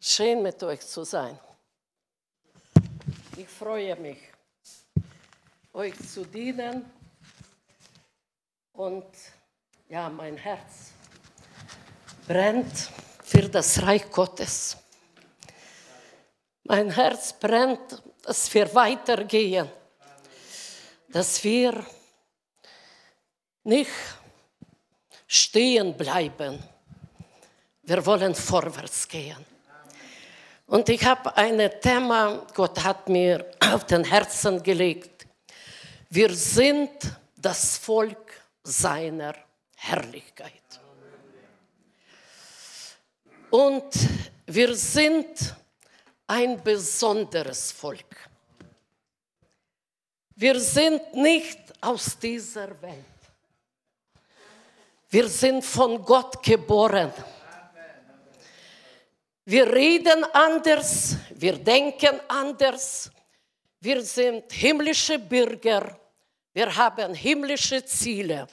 Schön mit euch zu sein. Ich freue mich, euch zu dienen. Und ja, mein Herz brennt für das Reich Gottes. Mein Herz brennt, dass wir weitergehen, dass wir nicht stehen bleiben. Wir wollen vorwärts gehen. Und ich habe ein Thema, Gott hat mir auf den Herzen gelegt. Wir sind das Volk seiner Herrlichkeit. Und wir sind ein besonderes Volk. Wir sind nicht aus dieser Welt. Wir sind von Gott geboren. Wir reden anders, wir denken anders. Wir sind himmlische Bürger. Wir haben himmlische Ziele.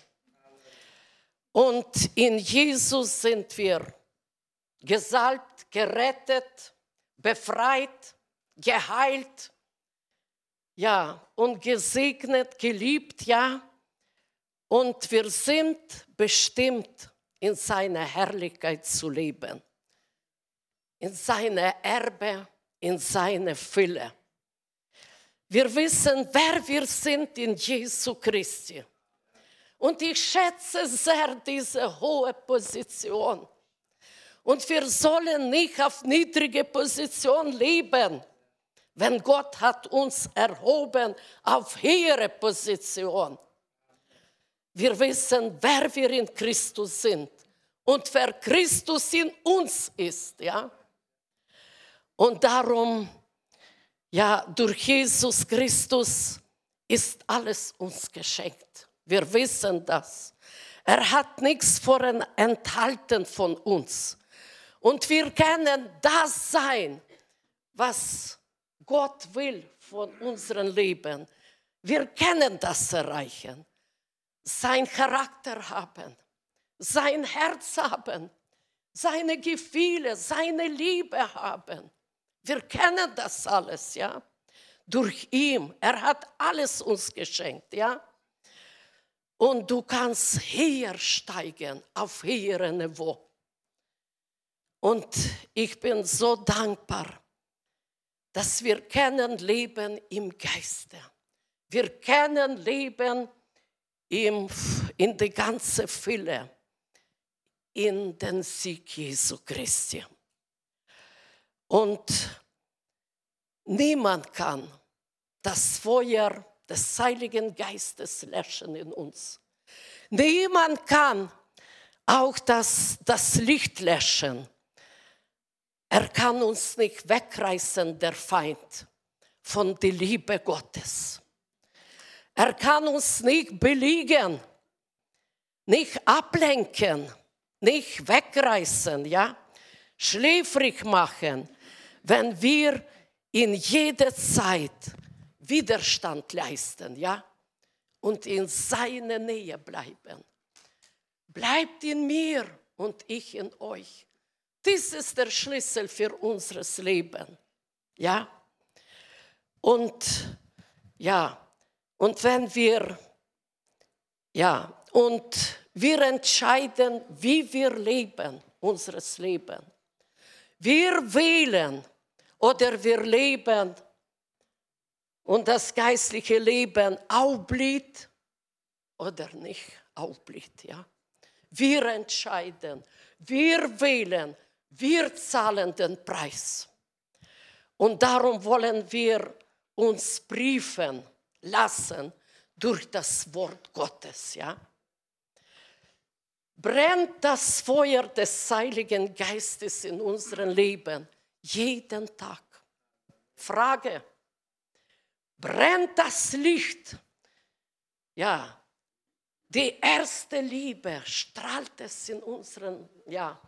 Und in Jesus sind wir gesalbt, gerettet, befreit, geheilt, ja, und gesegnet, geliebt, ja. Und wir sind bestimmt, in seiner Herrlichkeit zu leben, in seiner Erbe, in seiner Fülle. Wir wissen, wer wir sind in Jesu Christi. Und ich schätze sehr diese hohe Position. Und wir sollen nicht auf niedrige Position leben, wenn Gott hat uns erhoben auf höhere Position. Wir wissen, wer wir in Christus sind und wer Christus in uns ist, ja. Und darum, ja, durch Jesus Christus ist alles uns geschenkt. Wir wissen das. Er hat nichts enthalten von uns. Und wir können das sein, was Gott will von unserem Leben. Wir können das erreichen sein Charakter haben, sein Herz haben, seine Gefühle, seine Liebe haben. Wir kennen das alles, ja. Durch ihn. Er hat alles uns geschenkt, ja. Und du kannst hier steigen, auf höhere Niveau. Und ich bin so dankbar, dass wir kennen Leben im Geiste. Wir kennen Leben ihm in die ganze Fülle, in den Sieg Jesu Christi. Und niemand kann das Feuer des Heiligen Geistes löschen in uns. Niemand kann auch das, das Licht löschen. Er kann uns nicht wegreißen, der Feind, von der Liebe Gottes. Er kann uns nicht beliegen, nicht ablenken, nicht wegreißen, ja, schläfrig machen, wenn wir in jeder Zeit Widerstand leisten, ja, und in seiner Nähe bleiben. Bleibt in mir und ich in euch. Dies ist der Schlüssel für unser Leben, ja. Und ja, und wenn wir, ja, und wir entscheiden, wie wir leben, unseres Leben. Wir wählen oder wir leben und das geistliche Leben aufblüht oder nicht aufblüht. Ja? Wir entscheiden, wir wählen, wir zahlen den Preis. Und darum wollen wir uns briefen lassen durch das Wort Gottes. Ja? Brennt das Feuer des Heiligen Geistes in unserem Leben jeden Tag? Frage. Brennt das Licht? Ja, die erste Liebe strahlt es in unserem, ja,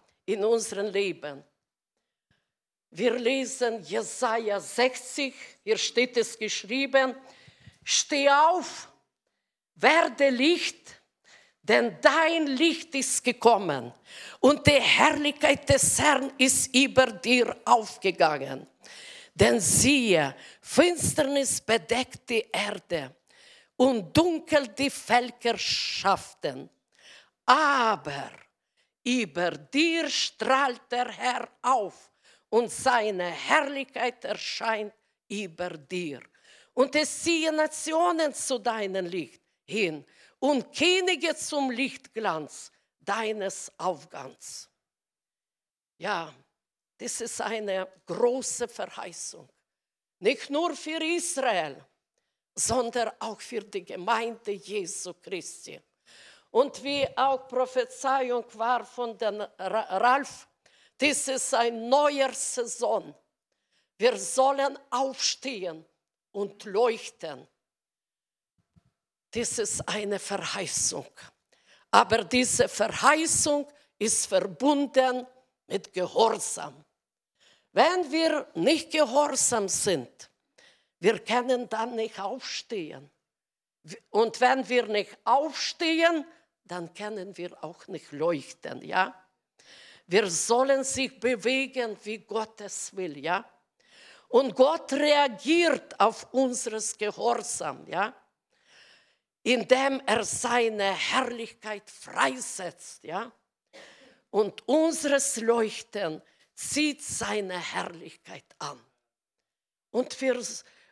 Leben. Wir lesen Jesaja 60, hier steht es geschrieben, Steh auf, werde Licht, denn dein Licht ist gekommen und die Herrlichkeit des Herrn ist über dir aufgegangen. Denn siehe, Finsternis bedeckt die Erde und dunkel die Völkerschaften. Aber über dir strahlt der Herr auf und seine Herrlichkeit erscheint über dir. Und es ziehen Nationen zu deinem Licht hin und Könige zum Lichtglanz deines Aufgangs. Ja, das ist eine große Verheißung. Nicht nur für Israel, sondern auch für die Gemeinde Jesu Christi. Und wie auch Prophezeiung war von den Ralf, das ist ein neuer Saison. Wir sollen aufstehen und leuchten. Das ist eine Verheißung. Aber diese Verheißung ist verbunden mit Gehorsam. Wenn wir nicht gehorsam sind, wir können dann nicht aufstehen. Und wenn wir nicht aufstehen, dann können wir auch nicht leuchten, ja? Wir sollen sich bewegen, wie Gott es will, ja? Und Gott reagiert auf unseres Gehorsam, ja? Indem er seine Herrlichkeit freisetzt, ja? Und unseres Leuchten zieht seine Herrlichkeit an. Und wir,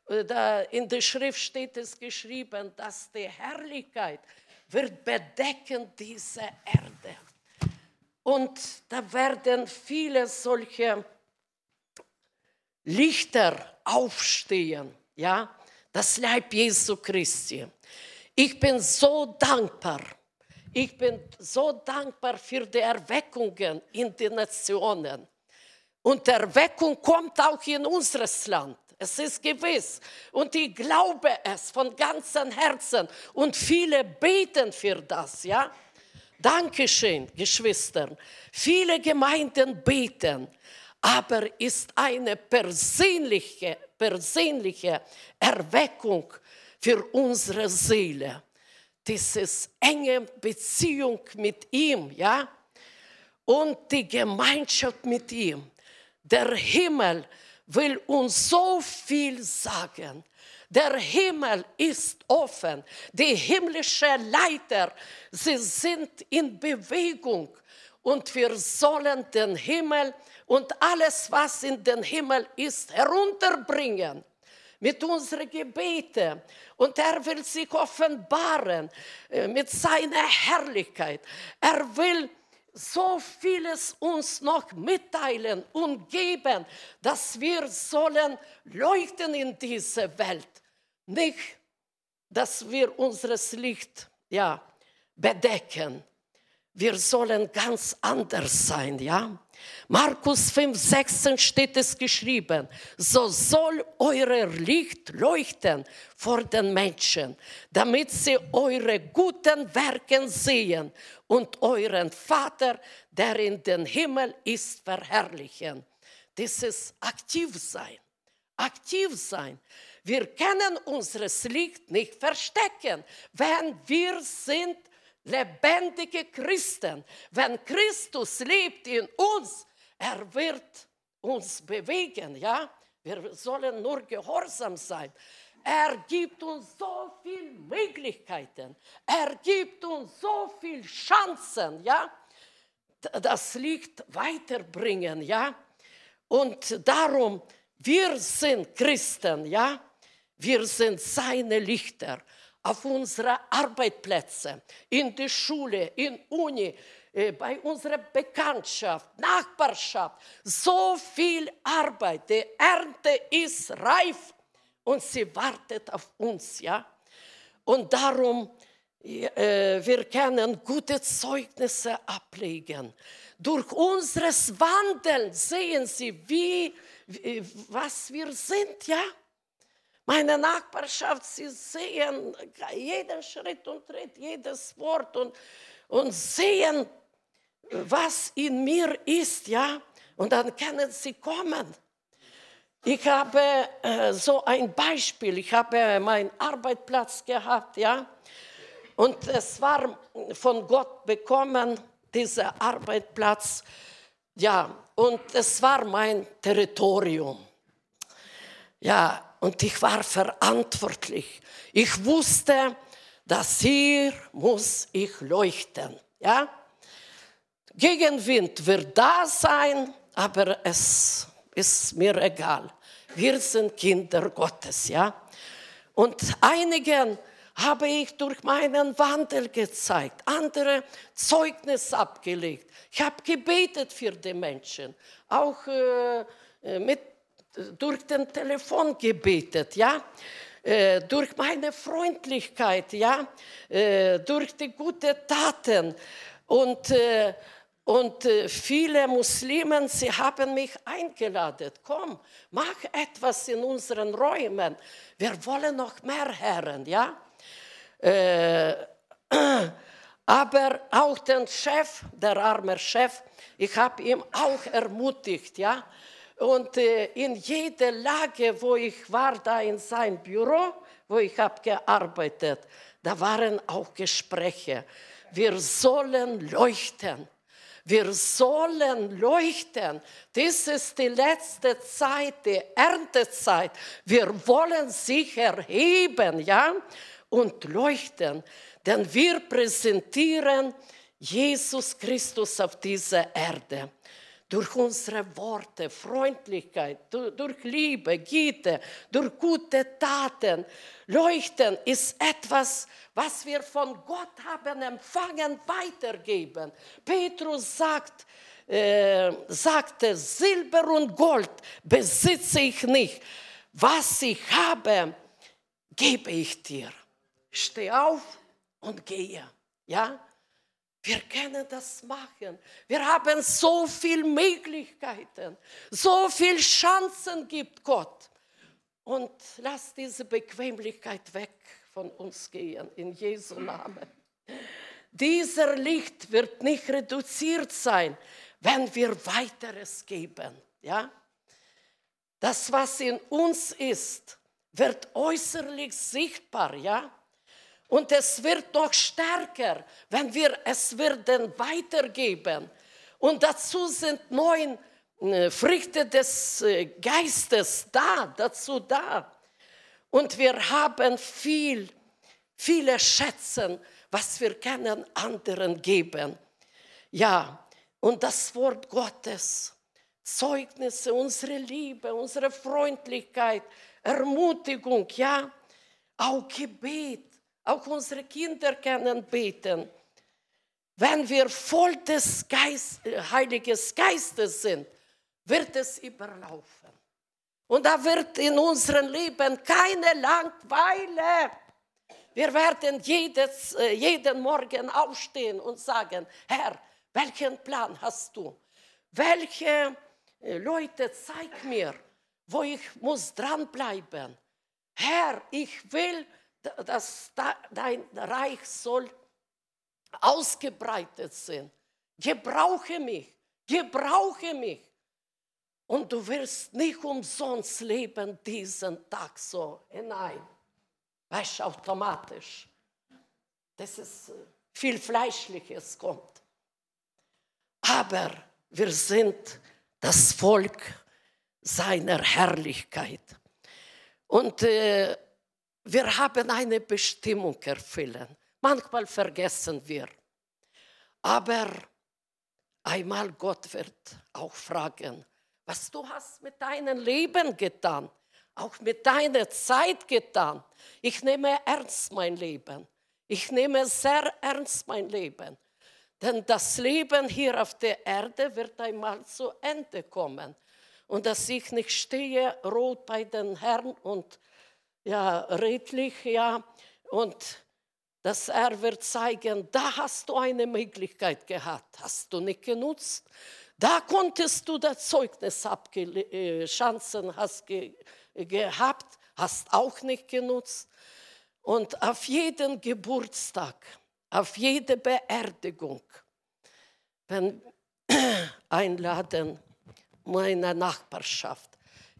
äh, in der Schrift steht es geschrieben, dass die Herrlichkeit wird bedecken diese Erde. Und da werden viele solche Lichter aufstehen, ja, das Leib Jesu Christi. Ich bin so dankbar. Ich bin so dankbar für die Erweckungen in den Nationen. Und Erweckung kommt auch in unseres Land. Es ist gewiss. Und ich glaube es von ganzem Herzen. Und viele beten für das, ja. Dankeschön, Geschwister. Viele Gemeinden beten, aber ist eine persönliche, persönliche Erweckung für unsere Seele. Diese enge Beziehung mit ihm, ja, und die Gemeinschaft mit ihm. Der Himmel will uns so viel sagen. Der Himmel ist offen. Die himmlischen Leiter, sie sind in Bewegung. Und wir sollen den Himmel und alles, was in den Himmel ist, herunterbringen mit unseren Gebeten. Und er will sich offenbaren äh, mit seiner Herrlichkeit. Er will so vieles uns noch mitteilen und geben, dass wir sollen leuchten in diese Welt. Nicht, dass wir unseres Licht ja, bedecken. Wir sollen ganz anders sein, ja. Markus 5, 16 steht es geschrieben, so soll euer Licht leuchten vor den Menschen, damit sie eure guten Werke sehen und euren Vater, der in den Himmel ist, verherrlichen. Das ist aktiv sein, aktiv sein. Wir können unseres Licht nicht verstecken, wenn wir sind lebendige Christen. Wenn Christus lebt in uns, er wird uns bewegen, ja? Wir sollen nur gehorsam sein. Er gibt uns so viele Möglichkeiten. Er gibt uns so viele Chancen, ja? Das Licht weiterbringen, ja? Und darum, wir sind Christen, ja? Wir sind seine Lichter auf unsere Arbeitsplätze, in der Schule, in Uni, äh, bei unserer Bekanntschaft, Nachbarschaft. So viel Arbeit. Die Ernte ist reif und sie wartet auf uns. Ja? Und darum, äh, wir können gute Zeugnisse ablegen. Durch unseres Wandeln sehen sie, wie, was wir sind, ja? Meine Nachbarschaft, sie sehen jeden Schritt und Tritt, jedes Wort und, und sehen, was in mir ist, ja. Und dann können sie kommen. Ich habe äh, so ein Beispiel. Ich habe meinen Arbeitsplatz gehabt, ja. Und es war von Gott bekommen, dieser Arbeitsplatz. Ja, und es war mein Territorium. Ja, und ich war verantwortlich. Ich wusste, dass hier muss ich leuchten. Ja, Gegenwind wird da sein, aber es ist mir egal. Wir sind Kinder Gottes, ja. Und einigen habe ich durch meinen Wandel gezeigt, andere Zeugnis abgelegt. Ich habe gebetet für die Menschen, auch äh, mit, durch den Telefon gebetet, ja. Äh, durch meine Freundlichkeit, ja, äh, durch die guten Taten und äh, und äh, viele Muslimen, sie haben mich eingeladen. Komm, mach etwas in unseren Räumen. Wir wollen noch mehr Herren, ja. Äh, aber auch den Chef, der arme Chef, ich habe ihn auch ermutigt, ja. Und äh, in jeder Lage, wo ich war, da in sein Büro, wo ich habe gearbeitet, da waren auch Gespräche. Wir sollen leuchten. Wir sollen leuchten. Das ist die letzte Zeit, die Erntezeit. Wir wollen sich erheben, ja, und leuchten, denn wir präsentieren Jesus Christus auf dieser Erde durch unsere Worte, Freundlichkeit, durch Liebe, Güte, durch gute Taten. Leuchten ist etwas, was wir von Gott haben empfangen, weitergeben. Petrus sagt, äh, sagte, Silber und Gold besitze ich nicht. Was ich habe, gebe ich dir. Steh auf und gehe. Ja? Wir können das machen. Wir haben so viele Möglichkeiten, so viele Chancen gibt Gott. Und lass diese Bequemlichkeit weg von uns gehen, in Jesu Namen. Dieser Licht wird nicht reduziert sein, wenn wir weiteres geben. Ja? Das, was in uns ist, wird äußerlich sichtbar. Ja? Und es wird noch stärker, wenn wir es werden weitergeben. Und dazu sind neun äh, Früchte des äh, Geistes da, dazu da. Und wir haben viel, viele Schätze, was wir können anderen geben. Ja, und das Wort Gottes, Zeugnisse, unsere Liebe, unsere Freundlichkeit, Ermutigung, ja, auch Gebet auch unsere Kinder können beten. Wenn wir voll des Geist, Heiligen Geistes sind, wird es überlaufen. Und da wird in unserem Leben keine Langweile. Wir werden jedes, äh, jeden Morgen aufstehen und sagen, Herr, welchen Plan hast du? Welche äh, Leute zeig mir, wo ich muss dranbleiben. Herr, ich will dass dein Reich soll ausgebreitet sein. Gebrauche mich, gebrauche mich. Und du wirst nicht umsonst leben diesen Tag so hinein. Weißt du, automatisch. Das ist äh, viel Fleischliches kommt. Aber wir sind das Volk seiner Herrlichkeit. Und äh, wir haben eine Bestimmung erfüllen. Manchmal vergessen wir. Aber einmal Gott wird auch fragen, was du hast mit deinem Leben getan, auch mit deiner Zeit getan. Ich nehme ernst mein Leben. Ich nehme sehr ernst mein Leben. Denn das Leben hier auf der Erde wird einmal zu Ende kommen. Und dass ich nicht stehe rot bei den Herrn und ja, redlich, ja, und dass er wird zeigen, da hast du eine Möglichkeit gehabt, hast du nicht genutzt. Da konntest du das Zeugnis abgeschanzen, äh, hast ge gehabt, hast auch nicht genutzt. Und auf jeden Geburtstag, auf jede Beerdigung, wenn einladen meine Nachbarschaft,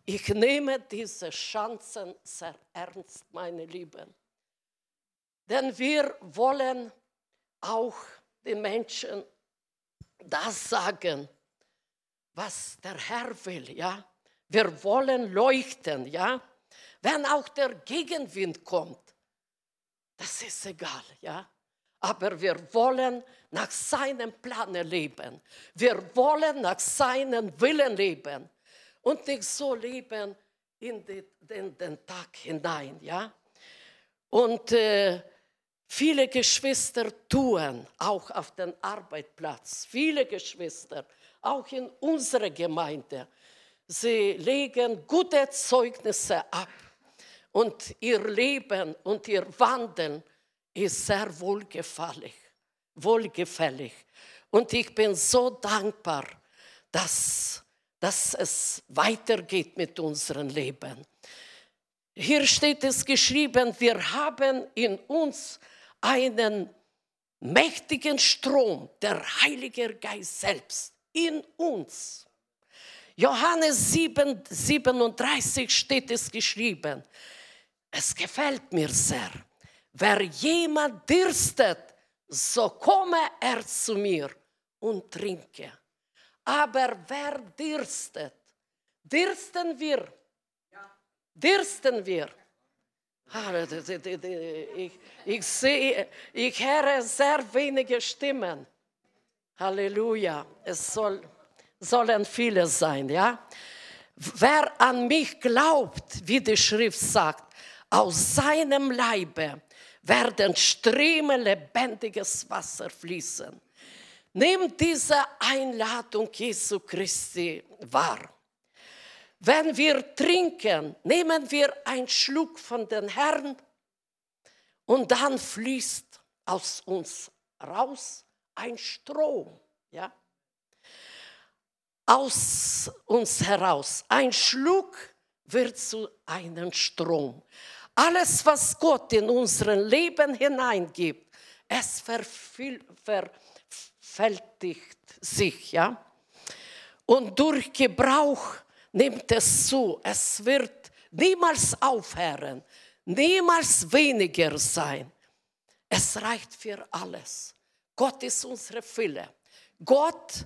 ich nehme diese Chancen sehr ernst, meine Lieben. Denn wir wollen auch den Menschen das sagen, was der Herr will, ja. Wir wollen leuchten, ja. Wenn auch der Gegenwind kommt, das ist egal, ja. Aber wir wollen nach seinem Plan leben. Wir wollen nach seinem Willen leben und nicht so leben in den, den, den Tag hinein, ja. Und äh, viele Geschwister tun auch auf dem Arbeitsplatz, viele Geschwister, auch in unserer Gemeinde, sie legen gute Zeugnisse ab und ihr Leben und ihr Wandeln ist sehr wohlgefällig. wohlgefällig. Und ich bin so dankbar, dass, dass es weitergeht mit unserem Leben. Hier steht es geschrieben, wir haben in uns einen mächtigen Strom, der Heilige Geist selbst, in uns. Johannes 7, 37 steht es geschrieben. Es gefällt mir sehr. Wer jemand dürstet, so komme er zu mir und trinke. Aber wer dürstet, dürsten wir, dürsten wir. Ich, ich sehe, ich höre sehr wenige Stimmen. Halleluja. Es soll, sollen viele sein, ja. Wer an mich glaubt, wie die Schrift sagt, aus seinem Leibe werden Ströme lebendiges Wasser fließen. Nehmt diese Einladung Jesu Christi wahr. Wenn wir trinken, nehmen wir einen Schluck von den Herrn und dann fließt aus uns raus ein Strom. Ja? Aus uns heraus. Ein Schluck wird zu einem Strom. Alles, was Gott in unser Leben hineingibt, es verfältigt sich. Ja? Und durch Gebrauch nimmt es zu. Es wird niemals aufhören, niemals weniger sein. Es reicht für alles. Gott ist unsere Fülle. Gott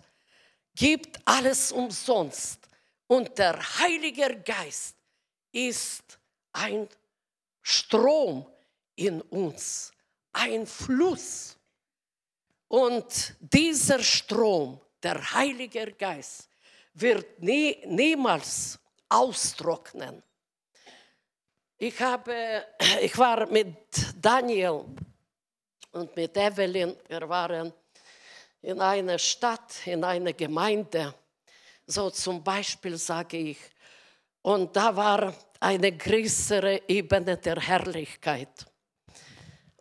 gibt alles umsonst. Und der Heilige Geist ist ein Strom in uns, ein Fluss. Und dieser Strom, der Heilige Geist, wird nie, niemals austrocknen. Ich, habe, ich war mit Daniel und mit Evelyn, wir waren in einer Stadt, in einer Gemeinde, so zum Beispiel sage ich, und da war eine größere Ebene der Herrlichkeit.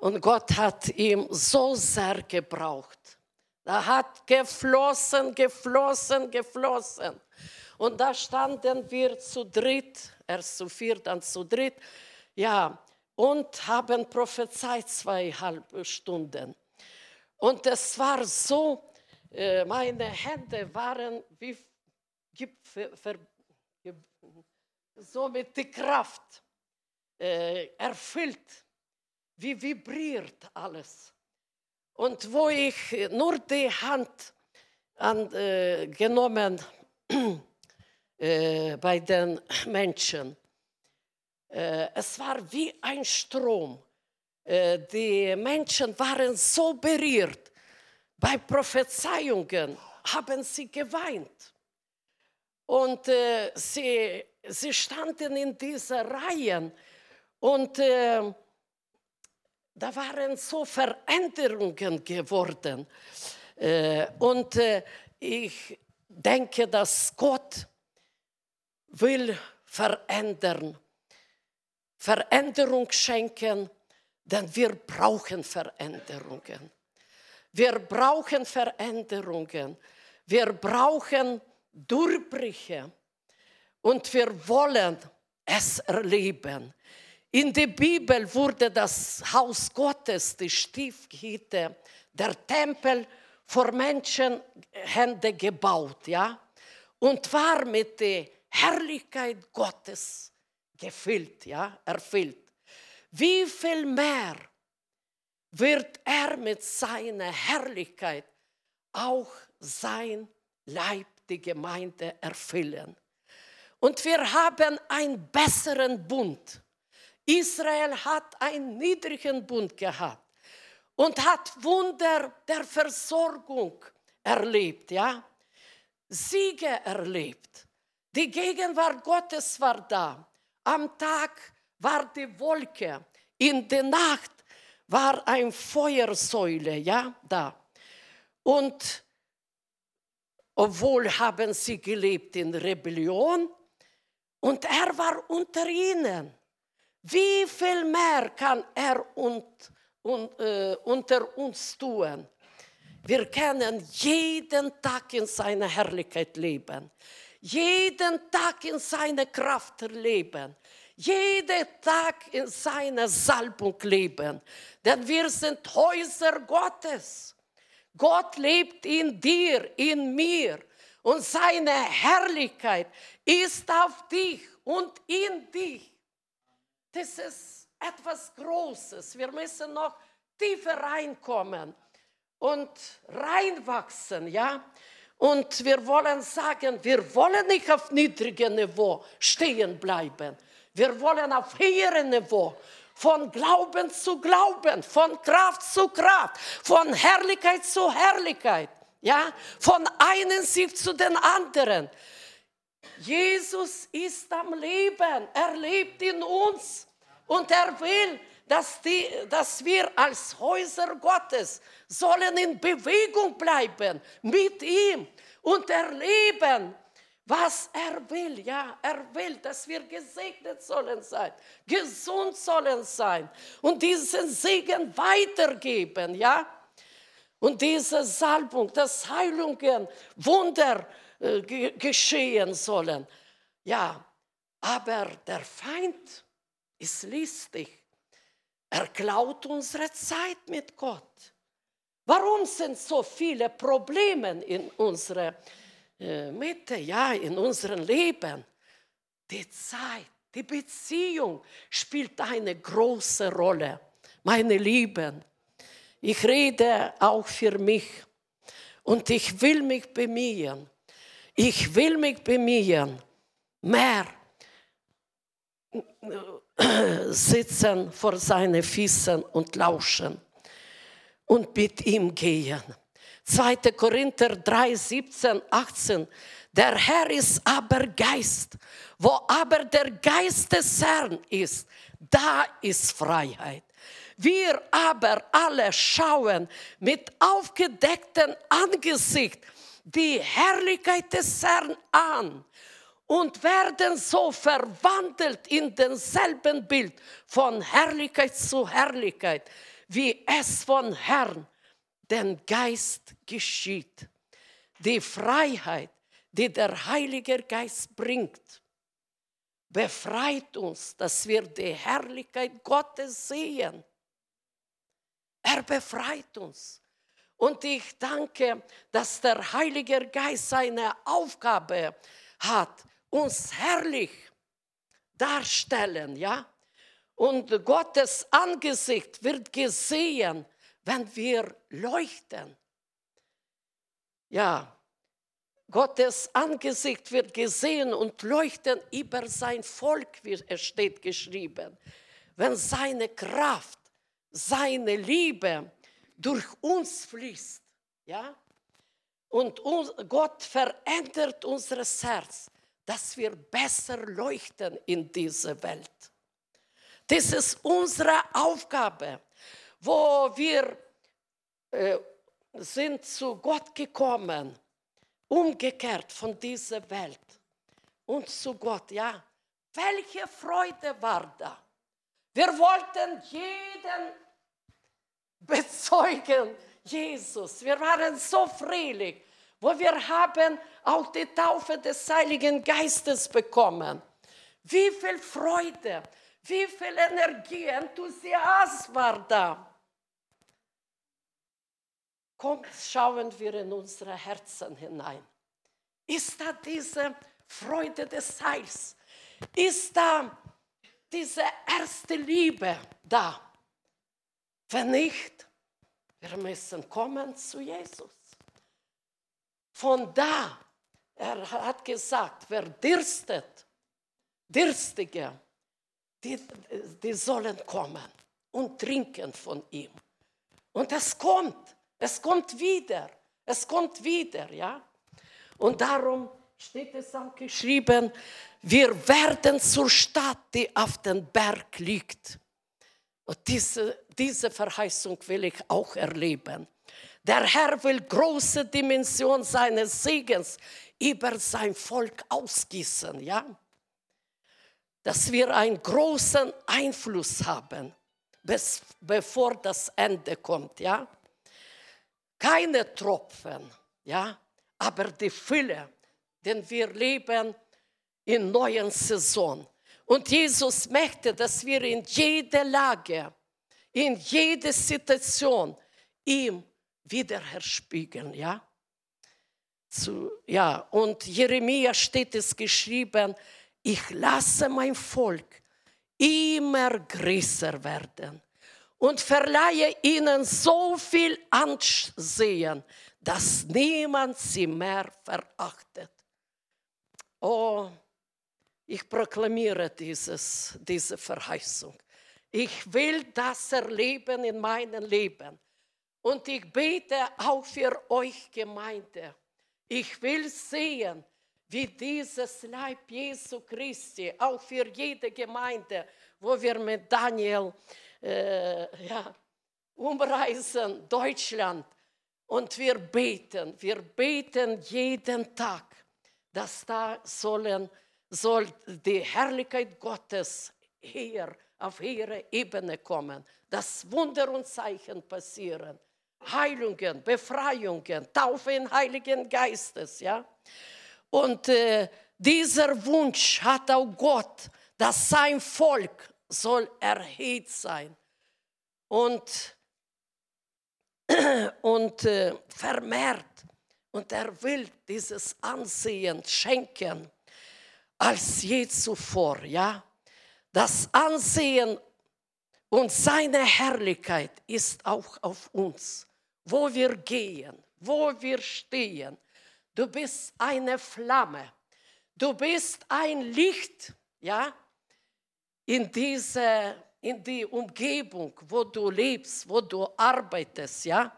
Und Gott hat ihm so sehr gebraucht. Er hat geflossen, geflossen, geflossen. Und da standen wir zu dritt, erst zu viert, dann zu dritt, ja, und haben prophezeit zweieinhalb Stunden. Und es war so, äh, meine Hände waren wie so mit der Kraft äh, erfüllt, wie vibriert alles. Und wo ich nur die Hand angenommen äh, bei den Menschen, äh, es war wie ein Strom. Äh, die Menschen waren so berührt. Bei Prophezeiungen haben sie geweint. Und äh, sie, sie standen in dieser Reihen und äh, da waren so Veränderungen geworden. Äh, und äh, ich denke, dass Gott will verändern, Veränderung schenken, denn wir brauchen Veränderungen. Wir brauchen Veränderungen. Wir brauchen Durchbrüche und wir wollen es erleben. In der Bibel wurde das Haus Gottes, die Stiefhütte, der Tempel vor Menschenhände gebaut, ja, und war mit der Herrlichkeit Gottes gefüllt, ja, erfüllt. Wie viel mehr wird er mit seiner Herrlichkeit auch sein Leib, die Gemeinde, erfüllen. Und wir haben einen besseren Bund. Israel hat einen niedrigen Bund gehabt und hat Wunder der Versorgung erlebt, ja? Siege erlebt. Die Gegenwart Gottes war da. Am Tag war die Wolke, in der Nacht war ein Feuersäule, ja, da. Und obwohl haben sie gelebt in Rebellion und er war unter ihnen. Wie viel mehr kann er und, und, äh, unter uns tun? Wir können jeden Tag in seiner Herrlichkeit leben, jeden Tag in seiner Kraft leben, jeden Tag in seiner Salbung leben, denn wir sind Häuser Gottes. Gott lebt in dir, in mir und seine Herrlichkeit ist auf dich und in dich. Das ist etwas Großes. Wir müssen noch tiefer reinkommen und reinwachsen, ja. Und wir wollen sagen, wir wollen nicht auf niedrigem Niveau stehen bleiben. Wir wollen auf höherem Niveau von Glauben zu Glauben, von Kraft zu Kraft, von Herrlichkeit zu Herrlichkeit, ja, von einem Sieg zu den anderen. Jesus ist am Leben, er lebt in uns und er will, dass, die, dass wir als Häuser Gottes sollen in Bewegung bleiben mit ihm und erleben, was er will. Ja, er will, dass wir gesegnet sollen sein, gesund sollen sein und diesen Segen weitergeben. Ja, und diese Salbung, dass Heilungen, Wunder äh, geschehen sollen. Ja, aber der Feind ist listig. Er klaut unsere Zeit mit Gott. Warum sind so viele Probleme in unserer äh, Mitte, ja, in unserem Leben? Die Zeit, die Beziehung spielt eine große Rolle. Meine Lieben, ich rede auch für mich und ich will mich bemühen. Ich will mich bemühen, mehr sitzen vor seinen Füßen und lauschen und mit ihm gehen. 2. Korinther 3, 17, 18. Der Herr ist aber Geist. Wo aber der Geist des Herrn ist, da ist Freiheit. Wir aber alle schauen mit aufgedecktem Angesicht die Herrlichkeit des Herrn an und werden so verwandelt in denselben Bild von Herrlichkeit zu Herrlichkeit, wie es von Herrn, den Geist geschieht. Die Freiheit, die der Heilige Geist bringt, befreit uns, dass wir die Herrlichkeit Gottes sehen. Er befreit uns. Und ich danke, dass der Heilige Geist seine Aufgabe hat, uns herrlich darstellen, ja? Und Gottes Angesicht wird gesehen, wenn wir leuchten. Ja, Gottes Angesicht wird gesehen und leuchten über sein Volk, wie es steht geschrieben. Wenn seine Kraft, seine Liebe durch uns fließt, ja, und Gott verändert unser Herz, dass wir besser leuchten in dieser Welt. Das ist unsere Aufgabe, wo wir äh, sind zu Gott gekommen, umgekehrt von dieser Welt und zu Gott. Ja, welche Freude war da? Wir wollten jeden bezeugen, Jesus. Wir waren so fröhlich, wo wir haben auch die Taufe des Heiligen Geistes bekommen. Wie viel Freude, wie viel Energie, Enthusiasmus war da. Kommt, schauen wir in unsere Herzen hinein. Ist da diese Freude des Heils? Ist da diese erste Liebe da? Wenn nicht, Wir müssen kommen zu Jesus. Von da, er hat gesagt, wer dirstet, Dirstige, die, die sollen kommen und trinken von ihm. Und es kommt, es kommt wieder, es kommt wieder, ja. Und darum steht es auch geschrieben, wir werden zur Stadt, die auf dem Berg liegt. Und diese, diese Verheißung will ich auch erleben. Der Herr will große Dimension seines Segens über sein Volk ausgießen, ja? Dass wir einen großen Einfluss haben, bis, bevor das Ende kommt, ja? Keine Tropfen, ja? Aber die Fülle, denn wir leben in neuen Saison. Und Jesus möchte, dass wir in jeder Lage, in jeder Situation ihm wiederherspiegeln, ja? Zu, ja, und Jeremia steht es geschrieben, ich lasse mein Volk immer größer werden und verleihe ihnen so viel Ansehen, dass niemand sie mehr verachtet. Oh, ich proklamiere dieses, diese Verheißung. Ich will das erleben in meinem Leben. Und ich bete auch für euch Gemeinde. Ich will sehen, wie dieses Leib Jesu Christi, auch für jede Gemeinde, wo wir mit Daniel äh, ja, umreisen, Deutschland, und wir beten, wir beten jeden Tag, dass da sollen, soll die Herrlichkeit Gottes hier auf ihre Ebene kommen, dass Wunder und Zeichen passieren. Heilungen, Befreiungen, Taufe in Heiligen Geistes, ja. Und äh, dieser Wunsch hat auch Gott, dass sein Volk soll erhebt sein und, und äh, vermehrt. Und er will dieses Ansehen schenken als je zuvor, ja. Das Ansehen und seine Herrlichkeit ist auch auf uns wo wir gehen, wo wir stehen. Du bist eine Flamme. Du bist ein Licht, ja, in diese, in die Umgebung, wo du lebst, wo du arbeitest, ja.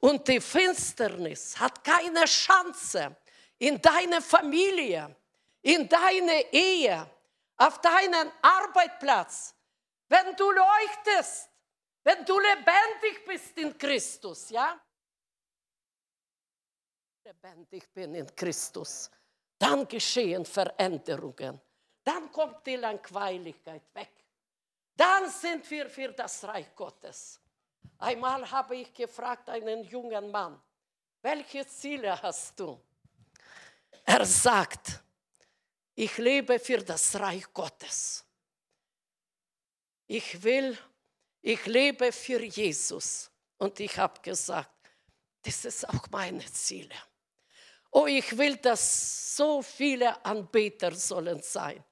Und die Finsternis hat keine Chance in deine Familie, in deine Ehe, auf deinen Arbeitsplatz. Wenn du leuchtest, wenn du lebendig bist in Christus, ja? Lebendig bin in Christus, dann geschehen Veränderungen. Dann kommt die Langweiligkeit weg. Dann sind wir für das Reich Gottes. Einmal habe ich gefragt einen jungen Mann, welche Ziele hast du? Er sagt, ich lebe für das Reich Gottes. Ich will ich lebe für Jesus. Und ich habe gesagt, das ist auch meine Ziele. Oh, ich will, dass so viele Anbeter sollen sein.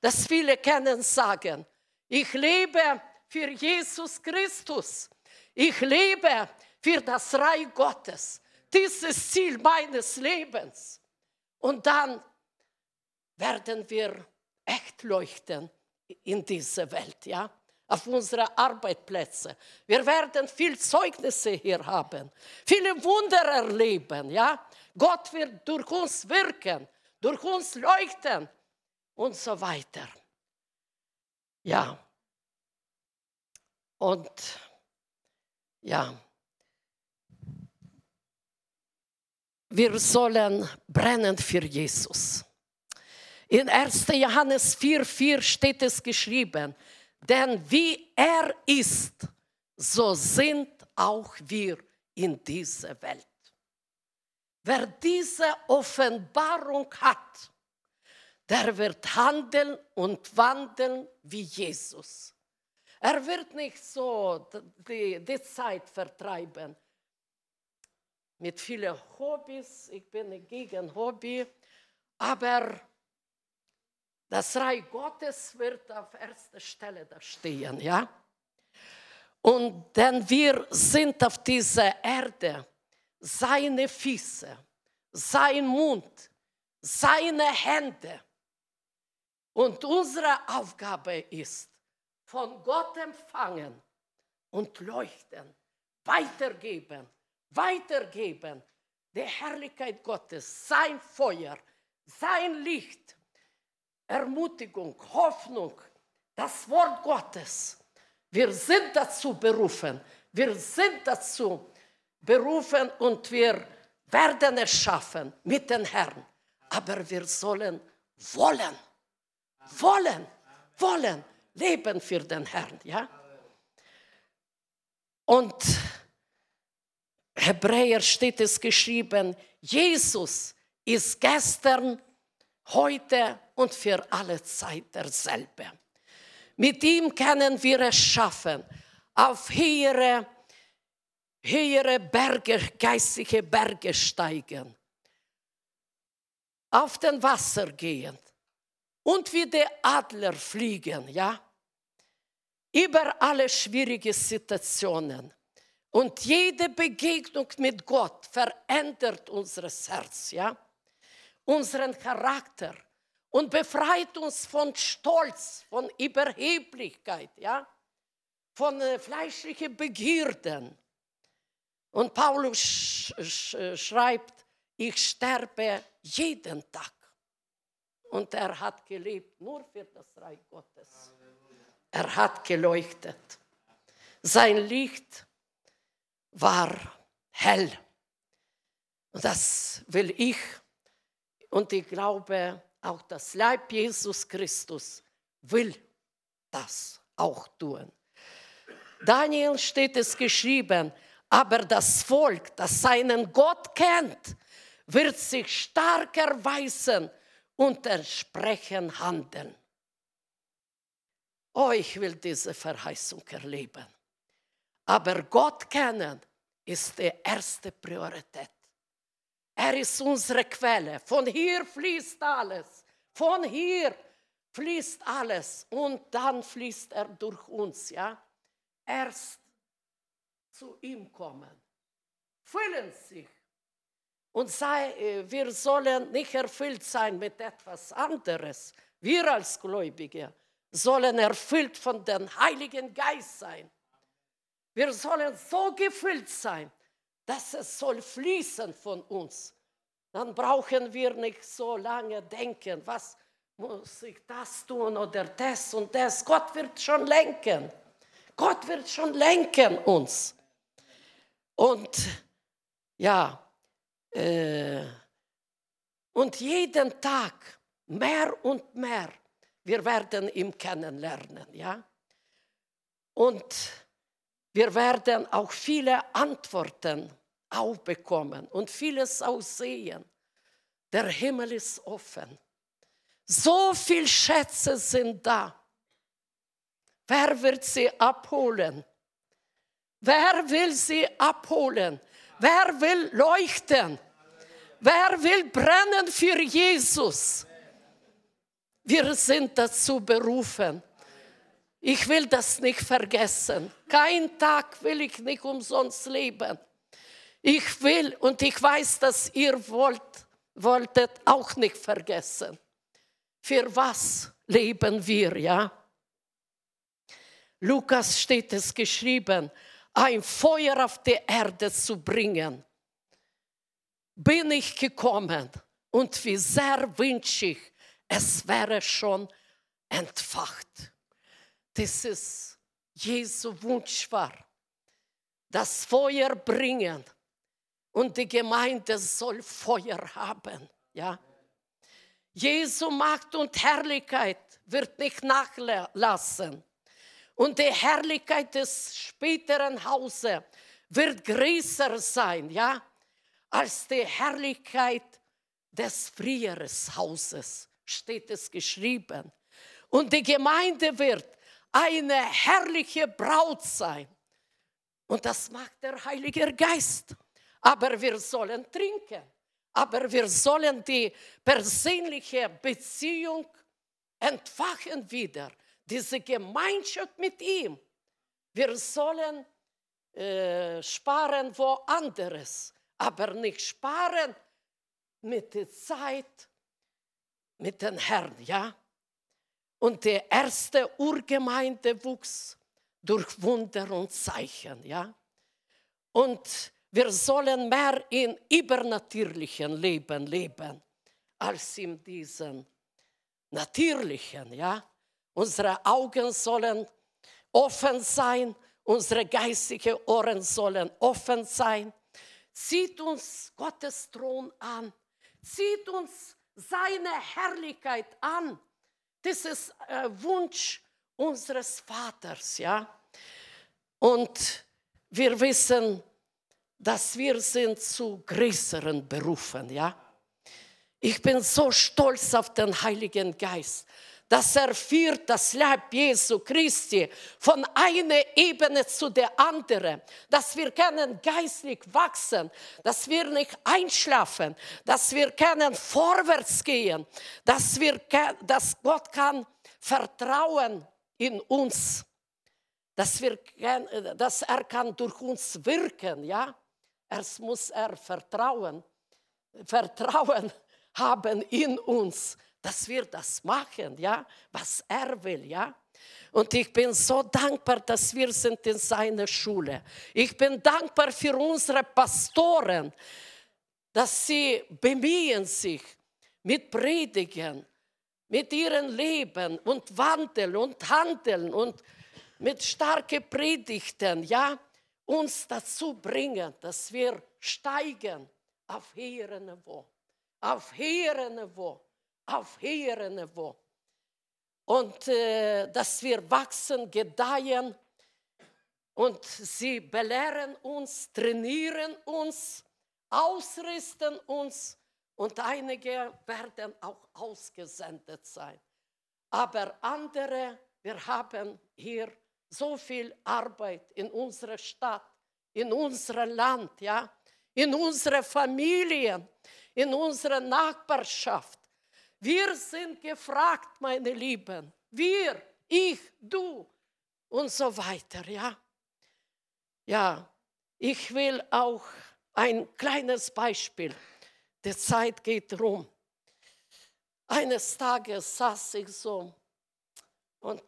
Dass viele können sagen, ich lebe für Jesus Christus. Ich lebe für das Reich Gottes. Dieses Ziel meines Lebens. Und dann werden wir echt leuchten in dieser Welt, ja? auf unsere Arbeitsplätze. Wir werden viel Zeugnisse hier haben, viele Wunder erleben. Ja? Gott wird durch uns wirken, durch uns leuchten und so weiter. Ja. Und ja, wir sollen brennen für Jesus. In 1. Johannes 4,4 steht es geschrieben, denn wie er ist, so sind auch wir in dieser Welt. Wer diese Offenbarung hat, der wird handeln und wandeln wie Jesus. Er wird nicht so die, die Zeit vertreiben mit vielen Hobbys. Ich bin gegen Hobby, aber das Reich Gottes wird auf erster Stelle da stehen, ja? Und denn wir sind auf dieser Erde seine Füße, sein Mund, seine Hände. Und unsere Aufgabe ist, von Gott empfangen und leuchten, weitergeben, weitergeben, die Herrlichkeit Gottes, sein Feuer, sein Licht, Ermutigung, Hoffnung, das Wort Gottes. Wir sind dazu berufen. Wir sind dazu berufen und wir werden es schaffen mit dem Herrn. Aber wir sollen wollen, wollen, wollen leben für den Herrn. Ja? Und Hebräer steht es geschrieben, Jesus ist gestern, heute und für alle Zeit derselbe. Mit ihm können wir es schaffen, auf höhere, höhere Berge, geistige Berge steigen, auf den Wasser gehen und wie der Adler fliegen, ja? Über alle schwierigen Situationen. Und jede Begegnung mit Gott verändert unser Herz, ja? Unseren Charakter und befreit uns von Stolz, von Überheblichkeit, ja? von äh, fleischlichen Begierden. Und Paulus sch schreibt, ich sterbe jeden Tag. Und er hat gelebt nur für das Reich Gottes. Er hat geleuchtet. Sein Licht war hell. Und das will ich und ich glaube, auch das Leib Jesus Christus will das auch tun. Daniel steht es geschrieben, aber das Volk, das seinen Gott kennt, wird sich stark erweisen und entsprechend handeln. Oh, ich will diese Verheißung erleben. Aber Gott kennen ist die erste Priorität. Er ist unsere Quelle. Von hier fließt alles. Von hier fließt alles. Und dann fließt er durch uns. Ja? Erst zu ihm kommen. Füllen sich. Und sei, äh, wir sollen nicht erfüllt sein mit etwas anderes. Wir als Gläubige sollen erfüllt von dem Heiligen Geist sein. Wir sollen so gefüllt sein, dass es soll fließen von uns. Dann brauchen wir nicht so lange denken, was muss ich das tun oder das und das. Gott wird schon lenken. Gott wird schon lenken uns. Und ja, äh, und jeden Tag mehr und mehr, wir werden ihn kennenlernen, ja. Und wir werden auch viele Antworten aufbekommen und vieles aussehen. Der Himmel ist offen. So viele Schätze sind da. Wer wird sie abholen? Wer will sie abholen? Wer will leuchten? Wer will brennen für Jesus? Wir sind dazu berufen. Ich will das nicht vergessen. Kein Tag will ich nicht umsonst leben. Ich will und ich weiß, dass ihr wollt, wolltet auch nicht vergessen. Für was leben wir, ja? Lukas steht es geschrieben, ein Feuer auf die Erde zu bringen. Bin ich gekommen und wie sehr wünsche ich, es wäre schon entfacht. Das ist Jesu Wunsch war. Das Feuer bringen und die Gemeinde soll Feuer haben. Ja? Jesu Macht und Herrlichkeit wird nicht nachlassen. Und die Herrlichkeit des späteren Hauses wird größer sein, ja, als die Herrlichkeit des früheren Hauses, steht es geschrieben. Und die Gemeinde wird eine herrliche Braut sein. Und das macht der Heilige Geist aber wir sollen trinken. Aber wir sollen die persönliche Beziehung entfachen wieder, diese Gemeinschaft mit ihm. Wir sollen äh, sparen woanders, aber nicht sparen mit der Zeit, mit dem Herrn, ja. Und die erste Urgemeinde wuchs durch Wunder und Zeichen, ja. Und wir sollen mehr in übernatürlichen Leben leben als in diesem natürlichen, ja. Unsere Augen sollen offen sein, unsere geistigen Ohren sollen offen sein. Sieht uns Gottes Thron an, sieht uns seine Herrlichkeit an. Das ist äh, Wunsch unseres Vaters, ja. Und wir wissen, dass wir sind zu größeren Berufen, ja. Ich bin so stolz auf den Heiligen Geist, dass er führt das Leib Jesu Christi von einer Ebene zu der anderen, dass wir können geistlich wachsen, dass wir nicht einschlafen, dass wir können vorwärts gehen, dass, wir, dass Gott kann vertrauen in uns, dass, wir, dass er kann durch uns wirken, ja. Erst muss er vertrauen, Vertrauen haben in uns, dass wir das machen, ja, was er will, ja. Und ich bin so dankbar, dass wir sind in seiner Schule. Ich bin dankbar für unsere Pastoren, dass sie bemühen sich mit Predigen, mit ihrem Leben und Wandeln und Handeln und mit starken Predigten, ja, uns dazu bringen, dass wir steigen auf höhere Niveau, auf höhere Niveau, auf höhere Niveau. Und äh, dass wir wachsen, gedeihen und sie belehren uns, trainieren uns, ausrüsten uns und einige werden auch ausgesendet sein. Aber andere, wir haben hier so viel Arbeit in unserer Stadt, in unserem Land, ja, in unserer Familie, in unserer Nachbarschaft. Wir sind gefragt, meine Lieben. Wir, ich, du und so weiter, ja. Ja, ich will auch ein kleines Beispiel. Die Zeit geht rum. Eines Tages saß ich so und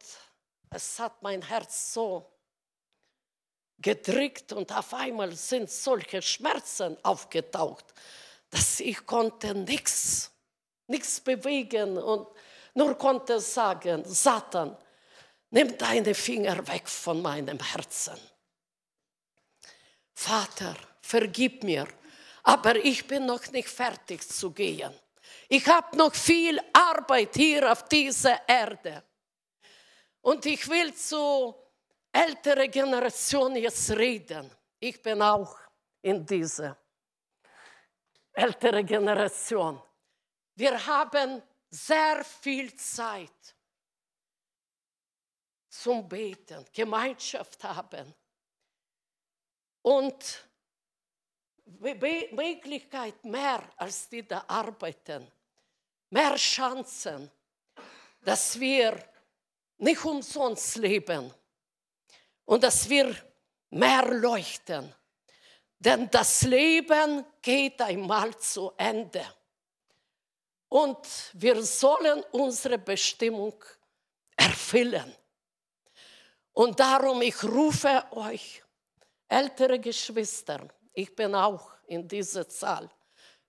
es hat mein Herz so gedrückt und auf einmal sind solche Schmerzen aufgetaucht, dass ich konnte nichts, nichts bewegen und nur konnte sagen, Satan, nimm deine Finger weg von meinem Herzen. Vater, vergib mir, aber ich bin noch nicht fertig zu gehen. Ich habe noch viel Arbeit hier auf dieser Erde. Und ich will zu älterer Generation jetzt reden. Ich bin auch in dieser älteren Generation. Wir haben sehr viel Zeit zum Beten, Gemeinschaft haben und Möglichkeit mehr als die da arbeiten, mehr Chancen, dass wir nicht umsonst leben und dass wir mehr leuchten. Denn das Leben geht einmal zu Ende. Und wir sollen unsere Bestimmung erfüllen. Und darum, ich rufe euch, ältere Geschwister, ich bin auch in dieser Zahl,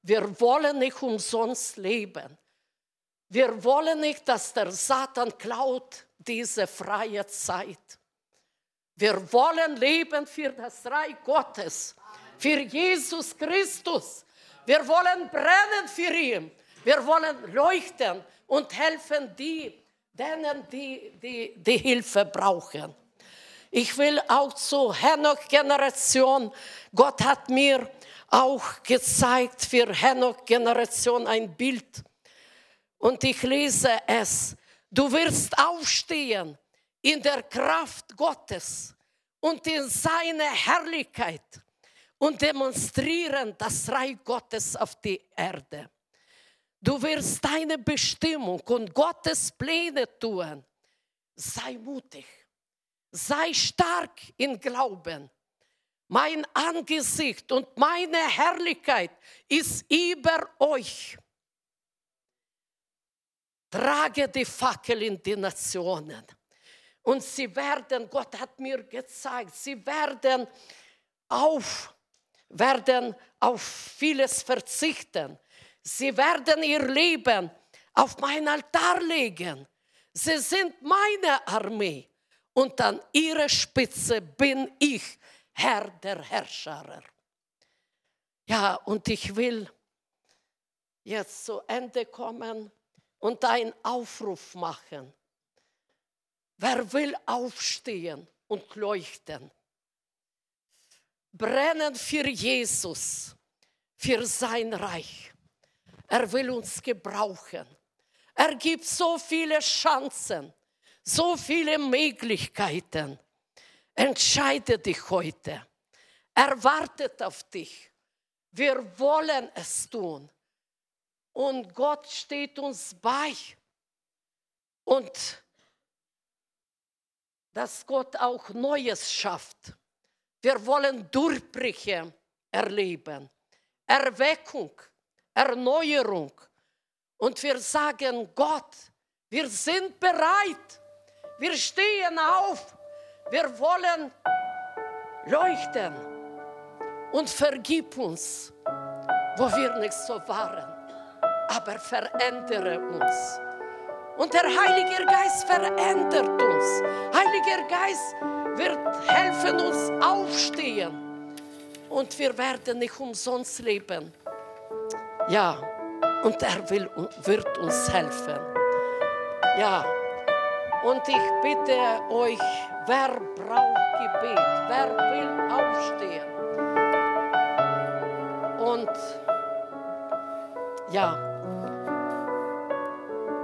wir wollen nicht umsonst leben. Wir wollen nicht, dass der Satan klaut diese freie Zeit. Wir wollen leben für das Reich Gottes, für Jesus Christus. Wir wollen brennen für ihn. Wir wollen leuchten und helfen die, denen, die, die die Hilfe brauchen. Ich will auch zur Henoch-Generation, Gott hat mir auch gezeigt für Henoch-Generation ein Bild und ich lese es. Du wirst aufstehen in der Kraft Gottes und in seiner Herrlichkeit und demonstrieren das Reich Gottes auf die Erde. Du wirst deine Bestimmung und Gottes Pläne tun. Sei mutig. sei stark in Glauben. Mein Angesicht und meine Herrlichkeit ist über euch. Trage die Fackel in die Nationen. Und sie werden, Gott hat mir gezeigt, sie werden auf, werden auf vieles verzichten. Sie werden ihr Leben auf mein Altar legen. Sie sind meine Armee und an ihrer Spitze bin ich, Herr der Herrscher. Ja, und ich will jetzt zu Ende kommen und einen Aufruf machen. Wer will aufstehen und leuchten? Brennen für Jesus, für sein Reich. Er will uns gebrauchen. Er gibt so viele Chancen, so viele Möglichkeiten. Entscheide dich heute. Er wartet auf dich. Wir wollen es tun. Und Gott steht uns bei. Und dass Gott auch Neues schafft. Wir wollen Durchbrüche erleben, Erweckung, Erneuerung. Und wir sagen, Gott, wir sind bereit, wir stehen auf, wir wollen leuchten und vergib uns, wo wir nicht so waren, aber verändere uns. Und der Heilige Geist verändert uns. Heiliger Geist wird helfen uns aufstehen. Und wir werden nicht umsonst leben. Ja, und er will, wird uns helfen. Ja, und ich bitte euch, wer braucht Gebet? Wer will aufstehen? Und ja,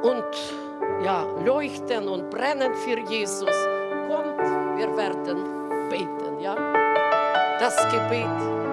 und ja, leuchten und brennen für Jesus, kommt, wir werden beten, ja. Das Gebet